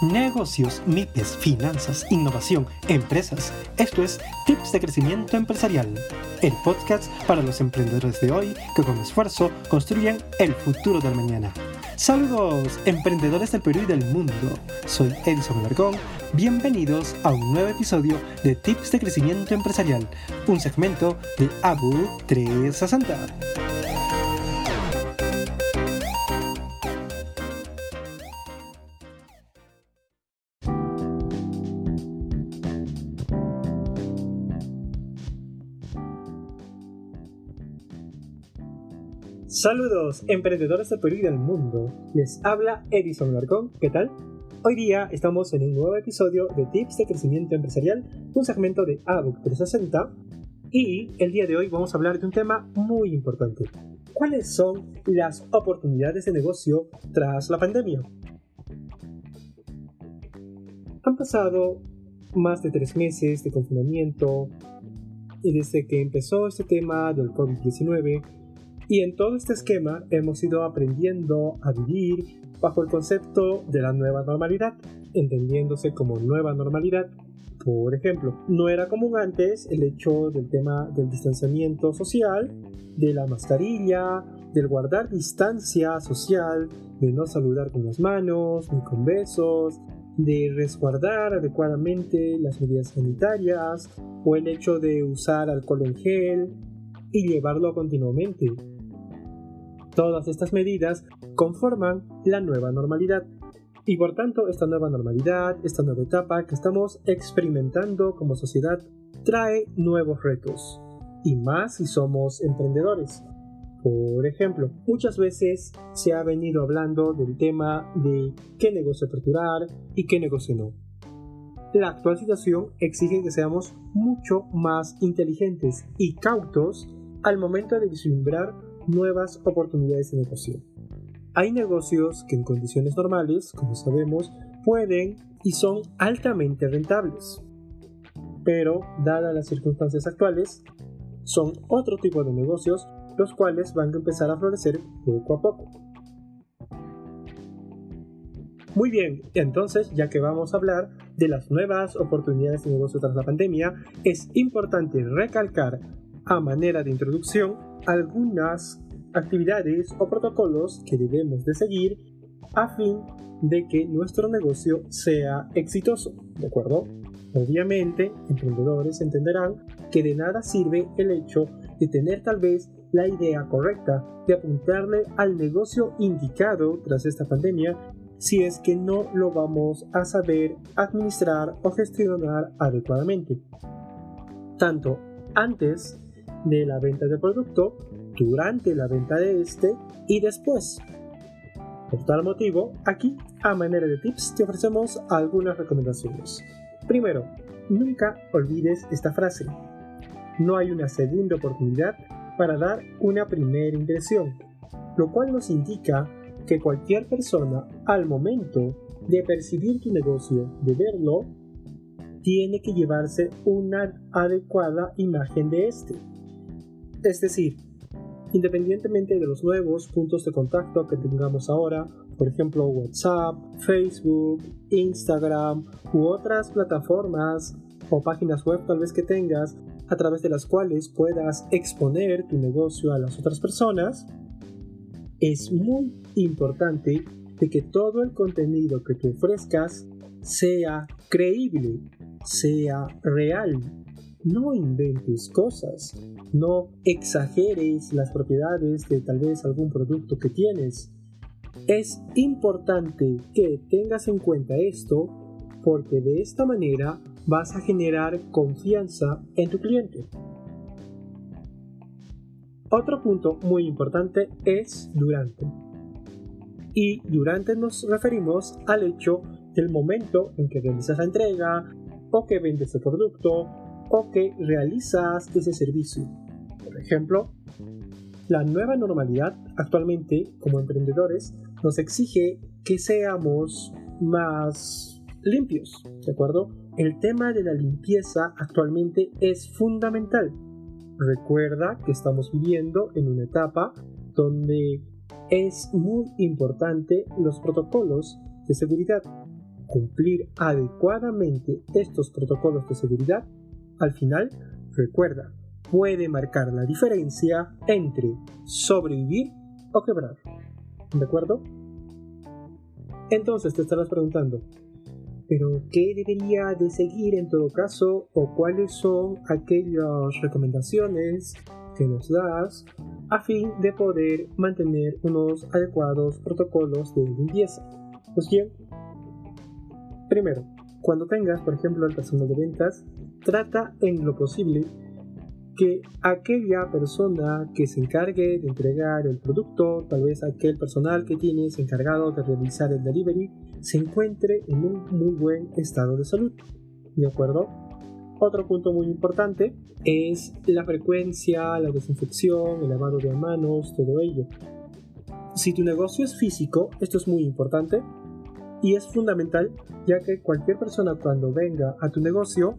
Negocios, MIPES, finanzas, innovación, empresas. Esto es Tips de Crecimiento Empresarial, el podcast para los emprendedores de hoy que con esfuerzo construyen el futuro del mañana. Saludos, emprendedores del Perú y del mundo. Soy Edison Largón. Bienvenidos a un nuevo episodio de Tips de Crecimiento Empresarial, un segmento de ABU 360. Saludos, emprendedores del Perú y del mundo. Les habla Edison Larcón. ¿Qué tal? Hoy día estamos en un nuevo episodio de Tips de Crecimiento Empresarial, un segmento de ABUC 360. Y el día de hoy vamos a hablar de un tema muy importante. ¿Cuáles son las oportunidades de negocio tras la pandemia? Han pasado más de tres meses de confinamiento y desde que empezó este tema del COVID-19 y en todo este esquema hemos ido aprendiendo a vivir bajo el concepto de la nueva normalidad, entendiéndose como nueva normalidad. Por ejemplo, no era común antes el hecho del tema del distanciamiento social, de la mascarilla, del guardar distancia social, de no saludar con las manos ni con besos, de resguardar adecuadamente las medidas sanitarias o el hecho de usar alcohol en gel y llevarlo continuamente. Todas estas medidas conforman la nueva normalidad. Y por tanto, esta nueva normalidad, esta nueva etapa que estamos experimentando como sociedad, trae nuevos retos. Y más si somos emprendedores. Por ejemplo, muchas veces se ha venido hablando del tema de qué negocio aperturar y qué negocio no. La actual situación exige que seamos mucho más inteligentes y cautos al momento de vislumbrar nuevas oportunidades de negocio. Hay negocios que en condiciones normales, como sabemos, pueden y son altamente rentables. Pero, dadas las circunstancias actuales, son otro tipo de negocios los cuales van a empezar a florecer poco a poco. Muy bien, entonces ya que vamos a hablar de las nuevas oportunidades de negocio tras la pandemia, es importante recalcar a manera de introducción algunas actividades o protocolos que debemos de seguir a fin de que nuestro negocio sea exitoso, ¿de acuerdo? Obviamente, emprendedores entenderán que de nada sirve el hecho de tener tal vez la idea correcta de apuntarle al negocio indicado tras esta pandemia si es que no lo vamos a saber administrar o gestionar adecuadamente. Tanto antes de la venta del producto, durante la venta de este y después. Por tal motivo, aquí, a manera de tips, te ofrecemos algunas recomendaciones. Primero, nunca olvides esta frase. No hay una segunda oportunidad para dar una primera impresión, lo cual nos indica que cualquier persona al momento de percibir tu negocio, de verlo, tiene que llevarse una adecuada imagen de este. Es decir, independientemente de los nuevos puntos de contacto que tengamos ahora, por ejemplo WhatsApp, Facebook, Instagram u otras plataformas o páginas web tal vez que tengas a través de las cuales puedas exponer tu negocio a las otras personas, es muy importante de que todo el contenido que tú ofrezcas sea creíble, sea real, no inventes cosas, no exageres las propiedades de tal vez algún producto que tienes. Es importante que tengas en cuenta esto porque de esta manera vas a generar confianza en tu cliente. Otro punto muy importante es durante. Y durante nos referimos al hecho del momento en que realizas la entrega o que vendes el producto o que realizas ese servicio. Por ejemplo, la nueva normalidad actualmente como emprendedores nos exige que seamos más limpios, ¿de acuerdo? El tema de la limpieza actualmente es fundamental. Recuerda que estamos viviendo en una etapa donde es muy importante los protocolos de seguridad. cumplir adecuadamente estos protocolos de seguridad, al final, recuerda, puede marcar la diferencia entre sobrevivir o quebrar. ¿De acuerdo? Entonces te estarás preguntando, ¿pero qué debería de seguir en todo caso o cuáles son aquellas recomendaciones que nos das a fin de poder mantener unos adecuados protocolos de limpieza? Pues bien, primero, cuando tengas, por ejemplo, el personal de ventas, trata en lo posible que aquella persona que se encargue de entregar el producto, tal vez aquel personal que tienes encargado de realizar el delivery, se encuentre en un muy buen estado de salud. ¿De acuerdo? Otro punto muy importante es la frecuencia, la desinfección, el lavado de manos, todo ello. Si tu negocio es físico, esto es muy importante y es fundamental ya que cualquier persona cuando venga a tu negocio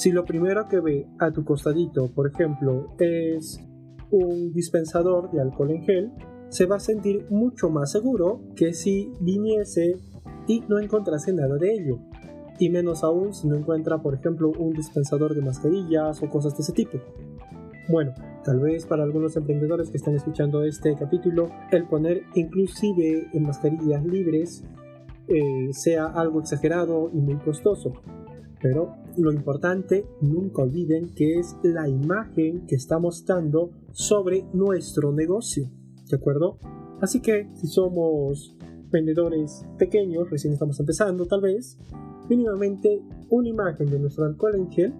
si lo primero que ve a tu costadito, por ejemplo, es un dispensador de alcohol en gel, se va a sentir mucho más seguro que si viniese y no encontrase nada de ello. Y menos aún si no encuentra, por ejemplo, un dispensador de mascarillas o cosas de ese tipo. Bueno, tal vez para algunos emprendedores que están escuchando este capítulo, el poner inclusive en mascarillas libres eh, sea algo exagerado y muy costoso. Pero lo importante, nunca olviden que es la imagen que estamos dando sobre nuestro negocio. ¿De acuerdo? Así que si somos vendedores pequeños, recién estamos empezando tal vez, mínimamente una imagen de nuestro alcohol en gel,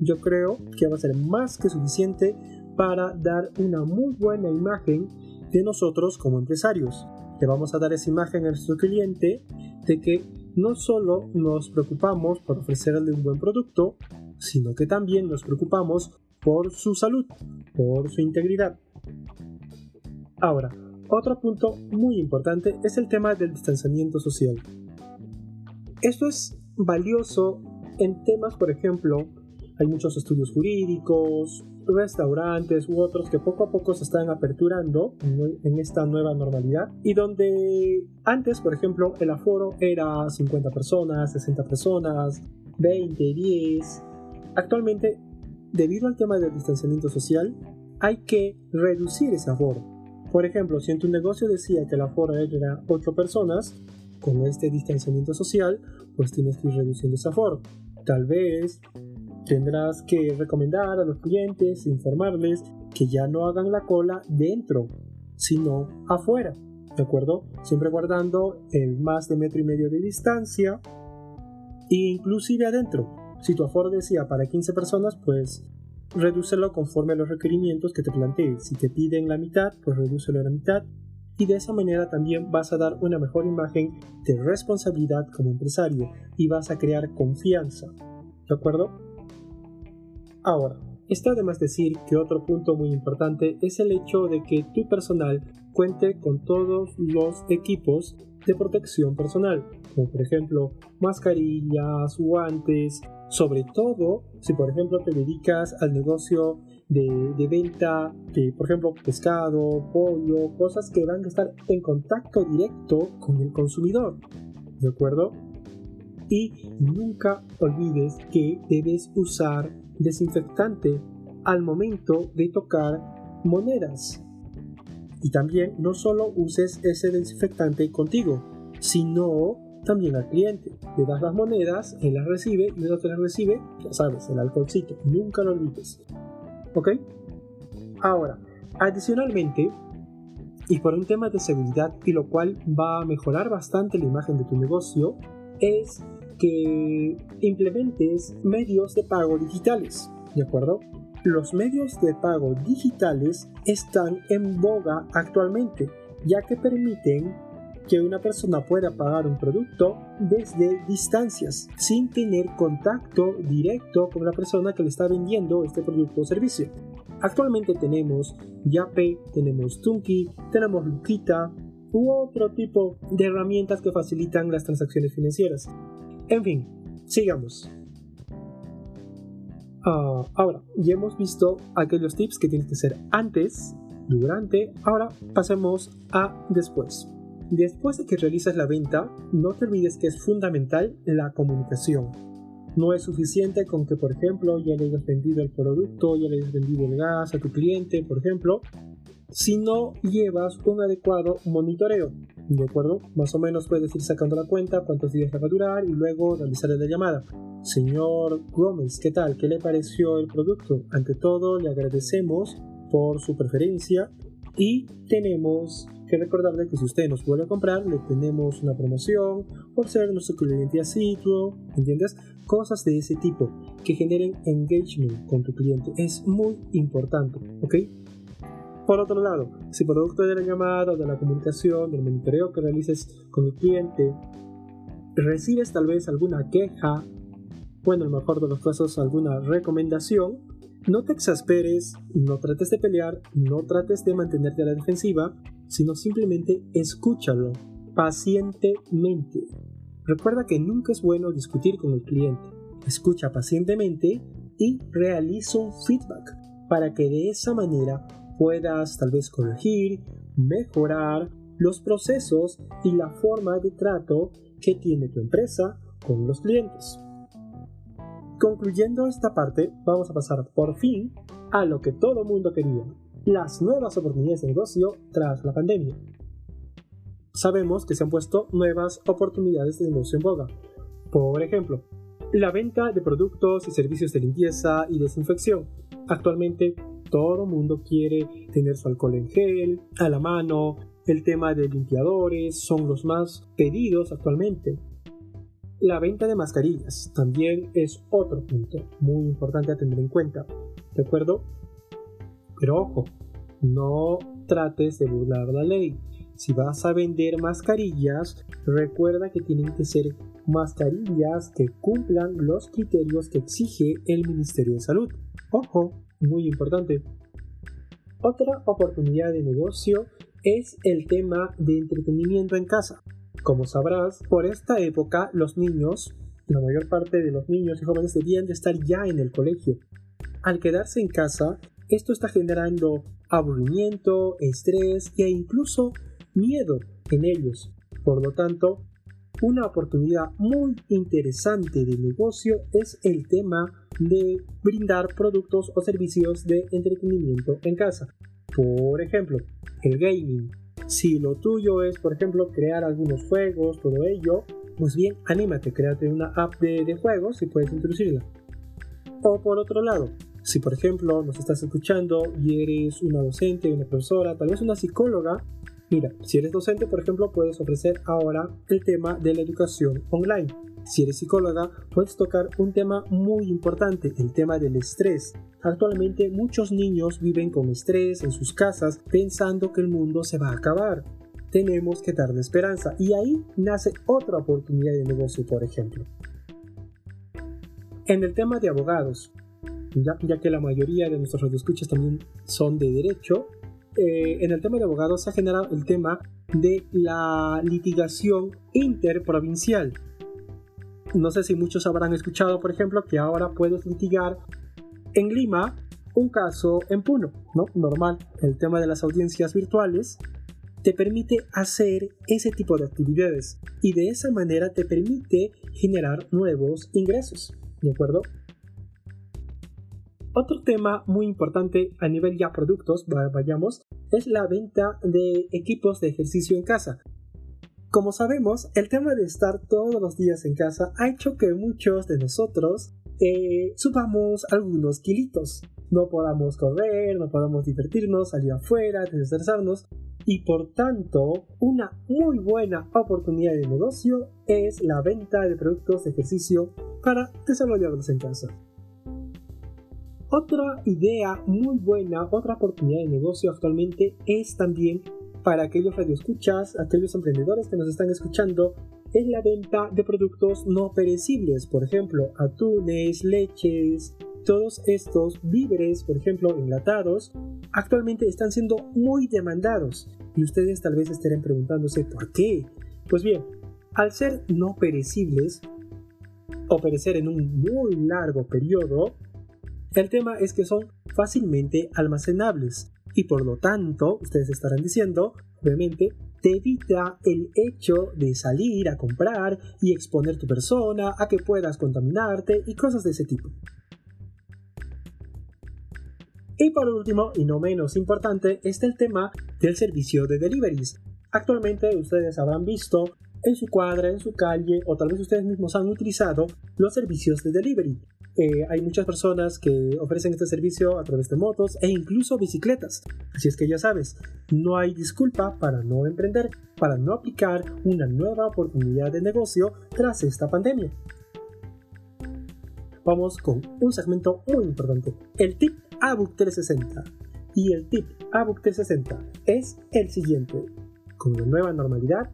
yo creo que va a ser más que suficiente para dar una muy buena imagen de nosotros como empresarios. Le vamos a dar esa imagen a nuestro cliente de que no solo nos preocupamos por ofrecerle un buen producto, sino que también nos preocupamos por su salud, por su integridad. Ahora, otro punto muy importante es el tema del distanciamiento social. Esto es valioso en temas, por ejemplo, hay muchos estudios jurídicos, restaurantes u otros que poco a poco se están aperturando en esta nueva normalidad y donde antes, por ejemplo, el aforo era 50 personas, 60 personas, 20, 10. Actualmente, debido al tema del distanciamiento social, hay que reducir ese aforo. Por ejemplo, si en tu negocio decía que el aforo era 8 personas, con este distanciamiento social, pues tienes que ir reduciendo ese aforo. Tal vez Tendrás que recomendar a los clientes, informarles que ya no hagan la cola dentro, sino afuera, ¿de acuerdo? Siempre guardando el más de metro y medio de distancia e inclusive adentro. Si tu aforo decía para 15 personas, pues redúcelo conforme a los requerimientos que te plantees. Si te piden la mitad, pues redúcelo a la mitad. Y de esa manera también vas a dar una mejor imagen de responsabilidad como empresario y vas a crear confianza. ¿De acuerdo? Ahora, está de más decir que otro punto muy importante es el hecho de que tu personal cuente con todos los equipos de protección personal, como por ejemplo mascarillas, guantes, sobre todo si por ejemplo te dedicas al negocio de, de, venta de por ejemplo pescado, pollo, cosas que van a estar en contacto directo con el consumidor, ¿de acuerdo? Y nunca olvides que debes usar desinfectante al momento de tocar monedas. Y también no solo uses ese desinfectante contigo, sino también al cliente. Le das las monedas, él las recibe y uno te las recibe, ya sabes, el alcoholcito. Nunca lo olvides. ¿Ok? Ahora, adicionalmente, y por un tema de seguridad y lo cual va a mejorar bastante la imagen de tu negocio, es que implementes medios de pago digitales, ¿de acuerdo? Los medios de pago digitales están en boga actualmente, ya que permiten que una persona pueda pagar un producto desde distancias, sin tener contacto directo con la persona que le está vendiendo este producto o servicio. Actualmente tenemos Yape, tenemos Tunki, tenemos Luquita u otro tipo de herramientas que facilitan las transacciones financieras. En fin, sigamos. Ah, ahora, ya hemos visto aquellos tips que tienes que hacer antes, durante, ahora pasemos a después. Después de que realizas la venta, no te olvides que es fundamental la comunicación. No es suficiente con que, por ejemplo, ya le hayas vendido el producto, ya le hayas vendido el gas a tu cliente, por ejemplo, si no llevas un adecuado monitoreo. ¿De acuerdo? Más o menos puedes ir sacando la cuenta, cuántos días va a durar y luego realizar la llamada. Señor Gómez, ¿qué tal? ¿Qué le pareció el producto? Ante todo, le agradecemos por su preferencia y tenemos que recordarle que si usted nos vuelve a comprar, le tenemos una promoción por ser nuestro cliente asiduo, ¿entiendes? Cosas de ese tipo que generen engagement con tu cliente es muy importante, ¿ok? Por otro lado, si producto de la llamada, de la comunicación, del monitoreo que realices con el cliente, recibes tal vez alguna queja, bueno, en el mejor de los casos alguna recomendación, no te exasperes, no trates de pelear, no trates de mantenerte a la defensiva, sino simplemente escúchalo pacientemente. Recuerda que nunca es bueno discutir con el cliente. Escucha pacientemente y realiza un feedback para que de esa manera puedas tal vez corregir, mejorar los procesos y la forma de trato que tiene tu empresa con los clientes. Concluyendo esta parte, vamos a pasar por fin a lo que todo mundo quería, las nuevas oportunidades de negocio tras la pandemia. Sabemos que se han puesto nuevas oportunidades de negocio en boga. Por ejemplo, la venta de productos y servicios de limpieza y desinfección. Actualmente todo mundo quiere tener su alcohol en gel a la mano. El tema de limpiadores son los más pedidos actualmente. La venta de mascarillas también es otro punto muy importante a tener en cuenta. ¿De acuerdo? Pero ojo, no trates de burlar la ley. Si vas a vender mascarillas, recuerda que tienen que ser mascarillas que cumplan los criterios que exige el Ministerio de Salud. Ojo, muy importante. Otra oportunidad de negocio es el tema de entretenimiento en casa. Como sabrás, por esta época los niños, la mayor parte de los niños y jóvenes debían de estar ya en el colegio. Al quedarse en casa, esto está generando aburrimiento, estrés e incluso miedo en ellos. Por lo tanto, una oportunidad muy interesante de negocio es el tema de brindar productos o servicios de entretenimiento en casa. Por ejemplo, el gaming, si lo tuyo es, por ejemplo, crear algunos juegos, todo ello, pues bien, anímate, créate una app de, juegos y puedes introducirla. O por otro lado, si por ejemplo nos estás escuchando y eres una docente, una profesora, tal vez una psicóloga, mira, si eres docente, por ejemplo, puedes ofrecer ahora el tema de la educación online. Si eres psicóloga, puedes tocar un tema muy importante, el tema del estrés. Actualmente muchos niños viven con estrés en sus casas pensando que el mundo se va a acabar. Tenemos que darle esperanza y ahí nace otra oportunidad de negocio, por ejemplo. En el tema de abogados, ya, que la mayoría de nuestros radioescuchas también son de derecho, eh, en el tema de abogados se ha generado el tema de la litigación interprovincial. No sé si muchos habrán escuchado, por ejemplo, que ahora puedes litigar en Lima un caso en Puno, ¿no? Normal. El tema de las audiencias virtuales te permite hacer ese tipo de actividades y de esa manera te permite generar nuevos ingresos, ¿de acuerdo? Otro tema muy importante a nivel ya productos, vayamos, es la venta de equipos de ejercicio en casa. Como sabemos, el tema de estar todos los días en casa ha hecho que muchos de nosotros eh, subamos algunos kilitos. No podamos correr, no podamos divertirnos, salir afuera, desestresarnos. Y por tanto, una muy buena oportunidad de negocio es la venta de productos de ejercicio para desarrollarlos en casa. Otra idea muy buena, otra oportunidad de negocio actualmente es también para aquellos radioescuchas, aquellos emprendedores que nos están escuchando, es la venta de productos no perecibles, por ejemplo, atunes, leches, todos estos víveres, por ejemplo, enlatados, actualmente están siendo muy demandados y ustedes tal vez estén preguntándose por qué. Pues bien, al ser no perecibles o perecer en un muy largo periodo, el tema es que son fácilmente almacenables y por lo tanto, ustedes estarán diciendo, obviamente, te evita el hecho de salir a comprar y exponer tu persona a que puedas contaminarte y cosas de ese tipo. Y por último, y no menos importante, está el tema del servicio de deliveries. Actualmente ustedes habrán visto en su cuadra, en su calle, o tal vez ustedes mismos han utilizado los servicios de delivery. Eh, hay muchas personas que ofrecen este servicio a través de motos e incluso bicicletas. Así es que ya sabes, no hay disculpa para no emprender, para no aplicar una nueva oportunidad de negocio tras esta pandemia. Vamos con un segmento muy importante, el tip ABUC 360. Y el tip ABUC 360 es el siguiente. Con la nueva normalidad,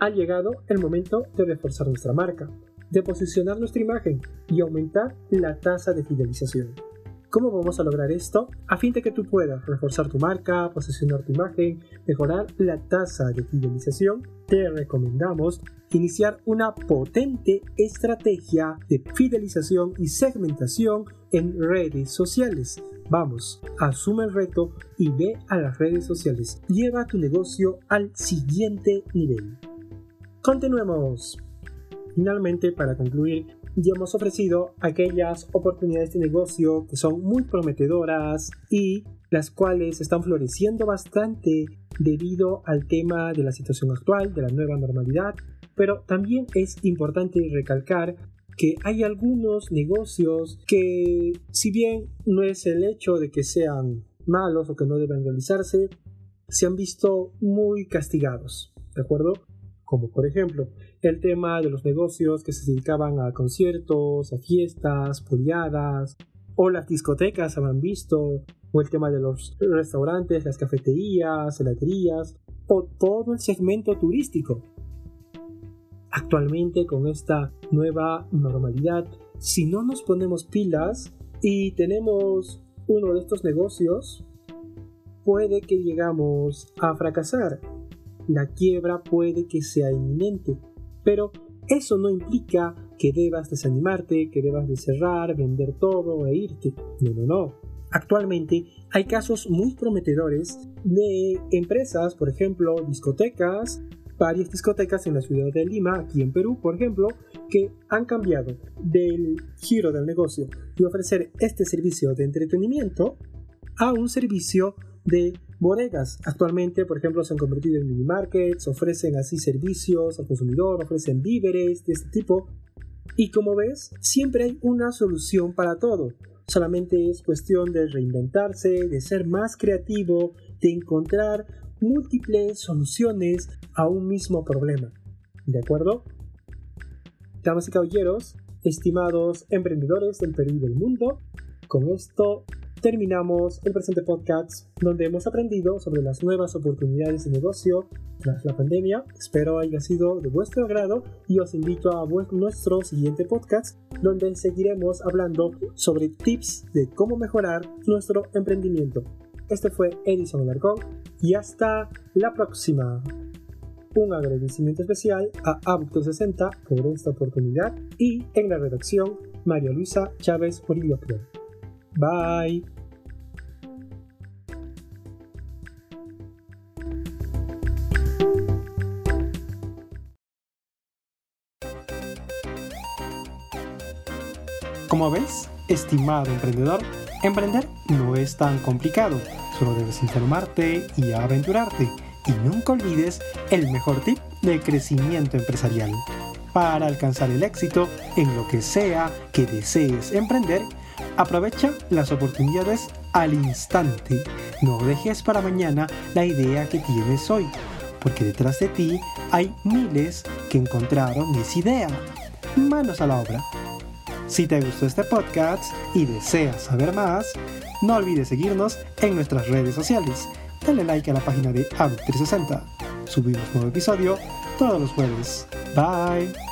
ha llegado el momento de reforzar nuestra marca de posicionar nuestra imagen y aumentar la tasa de fidelización. ¿Cómo vamos a lograr esto? A fin de que tú puedas reforzar tu marca, posicionar tu imagen, mejorar la tasa de fidelización, te recomendamos iniciar una potente estrategia de fidelización y segmentación en redes sociales. Vamos, asume el reto y ve a las redes sociales. Lleva tu negocio al siguiente nivel. Continuemos. Finalmente, para concluir, ya hemos ofrecido aquellas oportunidades de negocio que son muy prometedoras y las cuales están floreciendo bastante debido al tema de la situación actual, de la nueva normalidad, pero también es importante recalcar que hay algunos negocios que, si bien no es el hecho de que sean malos o que no deben realizarse, se han visto muy castigados, ¿de acuerdo? Como por ejemplo, el tema de los negocios que se dedicaban a conciertos, a fiestas, poliadas, o las discotecas habrán visto, o el tema de los restaurantes, las cafeterías, heladerías, o todo el segmento turístico. Actualmente con esta nueva normalidad, si no nos ponemos pilas y tenemos uno de estos negocios, puede que llegamos a fracasar. La quiebra puede que sea inminente pero eso no implica que debas desanimarte, que debas de cerrar, vender todo e irte. No, no, no. Actualmente hay casos muy prometedores de empresas, por ejemplo, discotecas, varias discotecas en la ciudad de Lima, aquí en Perú, por ejemplo, que han cambiado del giro del negocio de ofrecer este servicio de entretenimiento a un servicio de bodegas. Actualmente, por ejemplo, se han convertido en mini markets, ofrecen así servicios al consumidor, ofrecen víveres de este tipo. Y como ves, siempre hay una solución para todo. Solamente es cuestión de reinventarse, de ser más creativo, de encontrar múltiples soluciones a un mismo problema. ¿De acuerdo? Damas y caballeros, estimados emprendedores del Perú y del mundo, con esto terminamos el presente podcast donde hemos aprendido sobre las nuevas oportunidades de negocio tras la pandemia. Espero haya sido de vuestro agrado y os invito a nuestro siguiente podcast donde seguiremos hablando sobre tips de cómo mejorar nuestro emprendimiento. Este fue Edison Alarcón y hasta la próxima. Un agradecimiento especial a ABUC360 por esta oportunidad y en la redacción María Luisa Chávez Orillo Bye. Como ves, estimado emprendedor, emprender no es tan complicado. Solo debes informarte y aventurarte. Y nunca olvides el mejor tip de crecimiento empresarial. Para alcanzar el éxito en lo que sea que desees emprender, aprovecha las oportunidades al instante. No dejes para mañana la idea que tienes hoy, porque detrás de ti hay miles que encontraron esa idea. Manos a la obra. Si te gustó este podcast y deseas saber más, no olvides seguirnos en nuestras redes sociales. Dale like a la página de ABUC360. Subimos nuevo episodio todos los jueves. Bye.